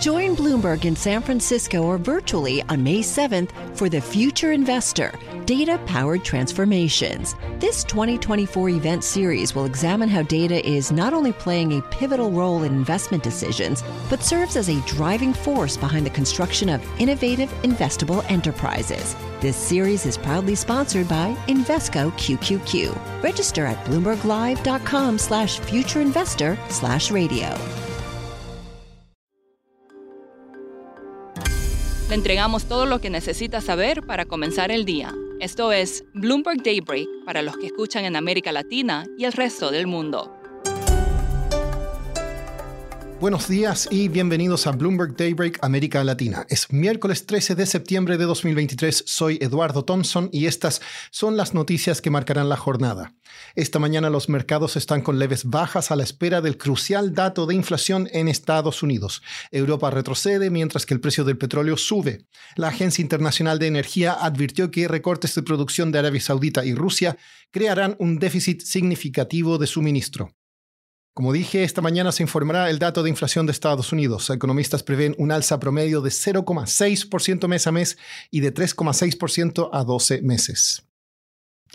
Join Bloomberg in San Francisco or virtually on May 7th for the Future Investor Data Powered Transformations. This 2024 event series will examine how data is not only playing a pivotal role in investment decisions, but serves as a driving force behind the construction of innovative, investable enterprises. This series is proudly sponsored by Invesco QQQ. Register at bloomberglive.com slash futureinvestor slash radio. Le entregamos todo lo que necesita saber para comenzar el día. Esto es Bloomberg Daybreak para los que escuchan en América Latina y el resto del mundo. Buenos días y bienvenidos a Bloomberg Daybreak América Latina. Es miércoles 13 de septiembre de 2023. Soy Eduardo Thompson y estas son las noticias que marcarán la jornada. Esta mañana los mercados están con leves bajas a la espera del crucial dato de inflación en Estados Unidos. Europa retrocede mientras que el precio del petróleo sube. La Agencia Internacional de Energía advirtió que recortes de producción de Arabia Saudita y Rusia crearán un déficit significativo de suministro. Como dije, esta mañana se informará el dato de inflación de Estados Unidos. Economistas prevén un alza promedio de 0,6% mes a mes y de 3,6% a 12 meses.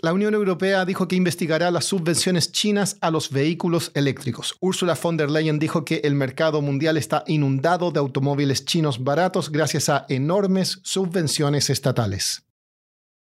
La Unión Europea dijo que investigará las subvenciones chinas a los vehículos eléctricos. Ursula von der Leyen dijo que el mercado mundial está inundado de automóviles chinos baratos gracias a enormes subvenciones estatales.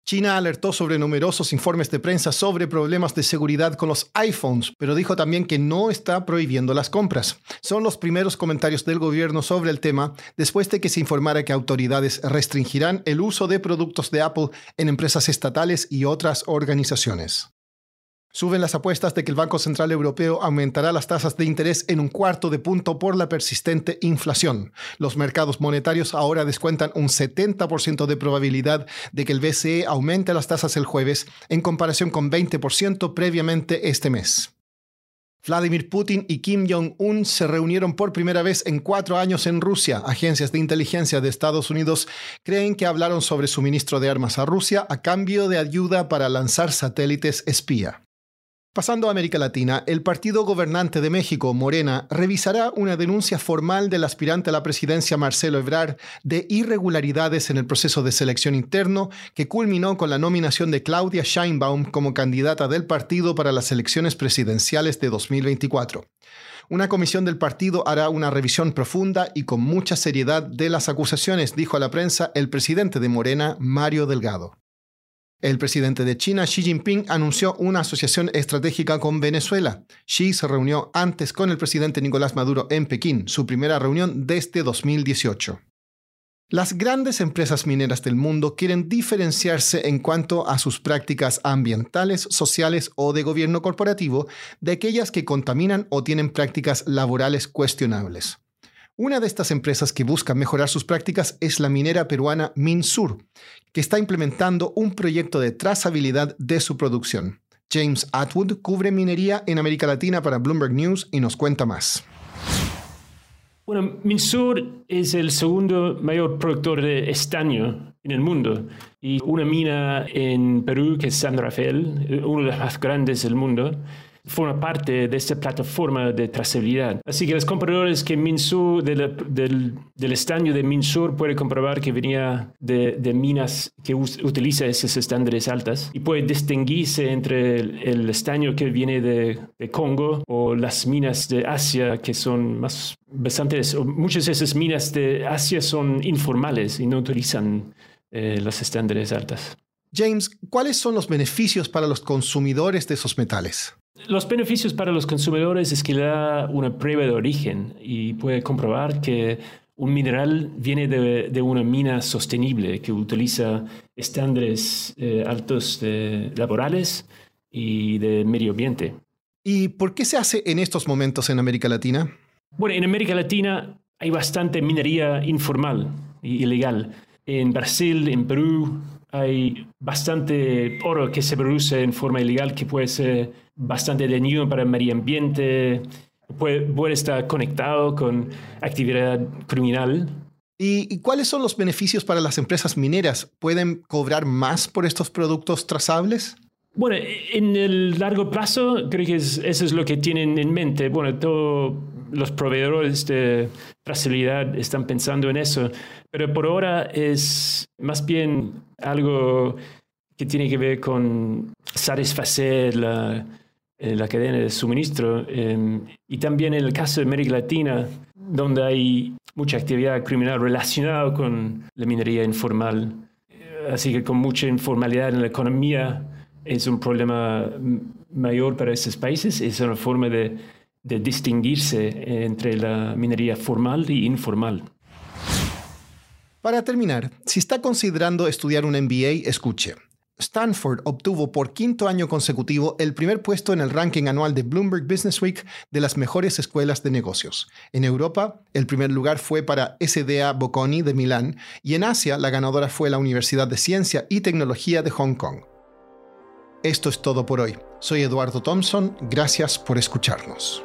China alertó sobre numerosos informes de prensa sobre problemas de seguridad con los iPhones, pero dijo también que no está prohibiendo las compras. Son los primeros comentarios del gobierno sobre el tema después de que se informara que autoridades restringirán el uso de productos de Apple en empresas estatales y otras organizaciones. Suben las apuestas de que el Banco Central Europeo aumentará las tasas de interés en un cuarto de punto por la persistente inflación. Los mercados monetarios ahora descuentan un 70% de probabilidad de que el BCE aumente las tasas el jueves en comparación con 20% previamente este mes. Vladimir Putin y Kim Jong-un se reunieron por primera vez en cuatro años en Rusia. Agencias de inteligencia de Estados Unidos creen que hablaron sobre suministro de armas a Rusia a cambio de ayuda para lanzar satélites espía. Pasando a América Latina, el partido gobernante de México, Morena, revisará una denuncia formal del aspirante a la presidencia Marcelo Ebrard de irregularidades en el proceso de selección interno que culminó con la nominación de Claudia Scheinbaum como candidata del partido para las elecciones presidenciales de 2024. Una comisión del partido hará una revisión profunda y con mucha seriedad de las acusaciones, dijo a la prensa el presidente de Morena, Mario Delgado. El presidente de China, Xi Jinping, anunció una asociación estratégica con Venezuela. Xi se reunió antes con el presidente Nicolás Maduro en Pekín, su primera reunión desde 2018. Las grandes empresas mineras del mundo quieren diferenciarse en cuanto a sus prácticas ambientales, sociales o de gobierno corporativo de aquellas que contaminan o tienen prácticas laborales cuestionables. Una de estas empresas que busca mejorar sus prácticas es la minera peruana Minsur, que está implementando un proyecto de trazabilidad de su producción. James Atwood cubre minería en América Latina para Bloomberg News y nos cuenta más. Bueno, Minsur es el segundo mayor productor de estaño en el mundo y una mina en Perú que es San Rafael, una de las más grandes del mundo forma parte de esta plataforma de trazabilidad. Así que los compradores que Minsur, del, del, estaño de Minsur, pueden comprobar que venía de, de minas que utiliza esos estándares altas y puede distinguirse entre el, estaño que viene de, de, Congo o las minas de Asia que son más bastantes. Muchas de esas minas de Asia son informales y no utilizan eh, los estándares altas. James, ¿cuáles son los beneficios para los consumidores de esos metales? Los beneficios para los consumidores es que le da una prueba de origen y puede comprobar que un mineral viene de, una mina sostenible que utiliza estándares eh, altos laborales y de medio ambiente. ¿Y por qué se hace en estos momentos en América Latina? Bueno, en América Latina hay bastante minería informal e ilegal. En Brasil, en Perú, hay bastante oro que se produce en forma ilegal que puede ser bastante dañino para el medio ambiente, puede, puede estar conectado con actividad criminal. ¿Y, cuáles son los beneficios para las empresas mineras? ¿Pueden cobrar más por estos productos trazables? Bueno, en el largo plazo creo que eso es lo que tienen en mente. Bueno, todos los proveedores de trazabilidad están pensando en eso, pero por ahora es más bien algo que tiene que ver con satisfacer la, eh, cadena de suministro. Em, y también en el caso de América Latina, donde hay mucha actividad criminal relacionada con la minería informal. Así que con mucha informalidad en la economía es un problema mayor para esos países. Es una forma de, de distinguirse entre la minería formal y informal. Para terminar, si está considerando estudiar un MBA, escuche. Stanford obtuvo por quinto año consecutivo el primer puesto en el ranking anual de Bloomberg Business Week de las mejores escuelas de negocios. En Europa, el primer lugar fue para SDA Bocconi de Milán y en Asia la ganadora fue la Universidad de Ciencia y Tecnología de Hong Kong. Esto es todo por hoy. Soy Eduardo Thompson, gracias por escucharnos.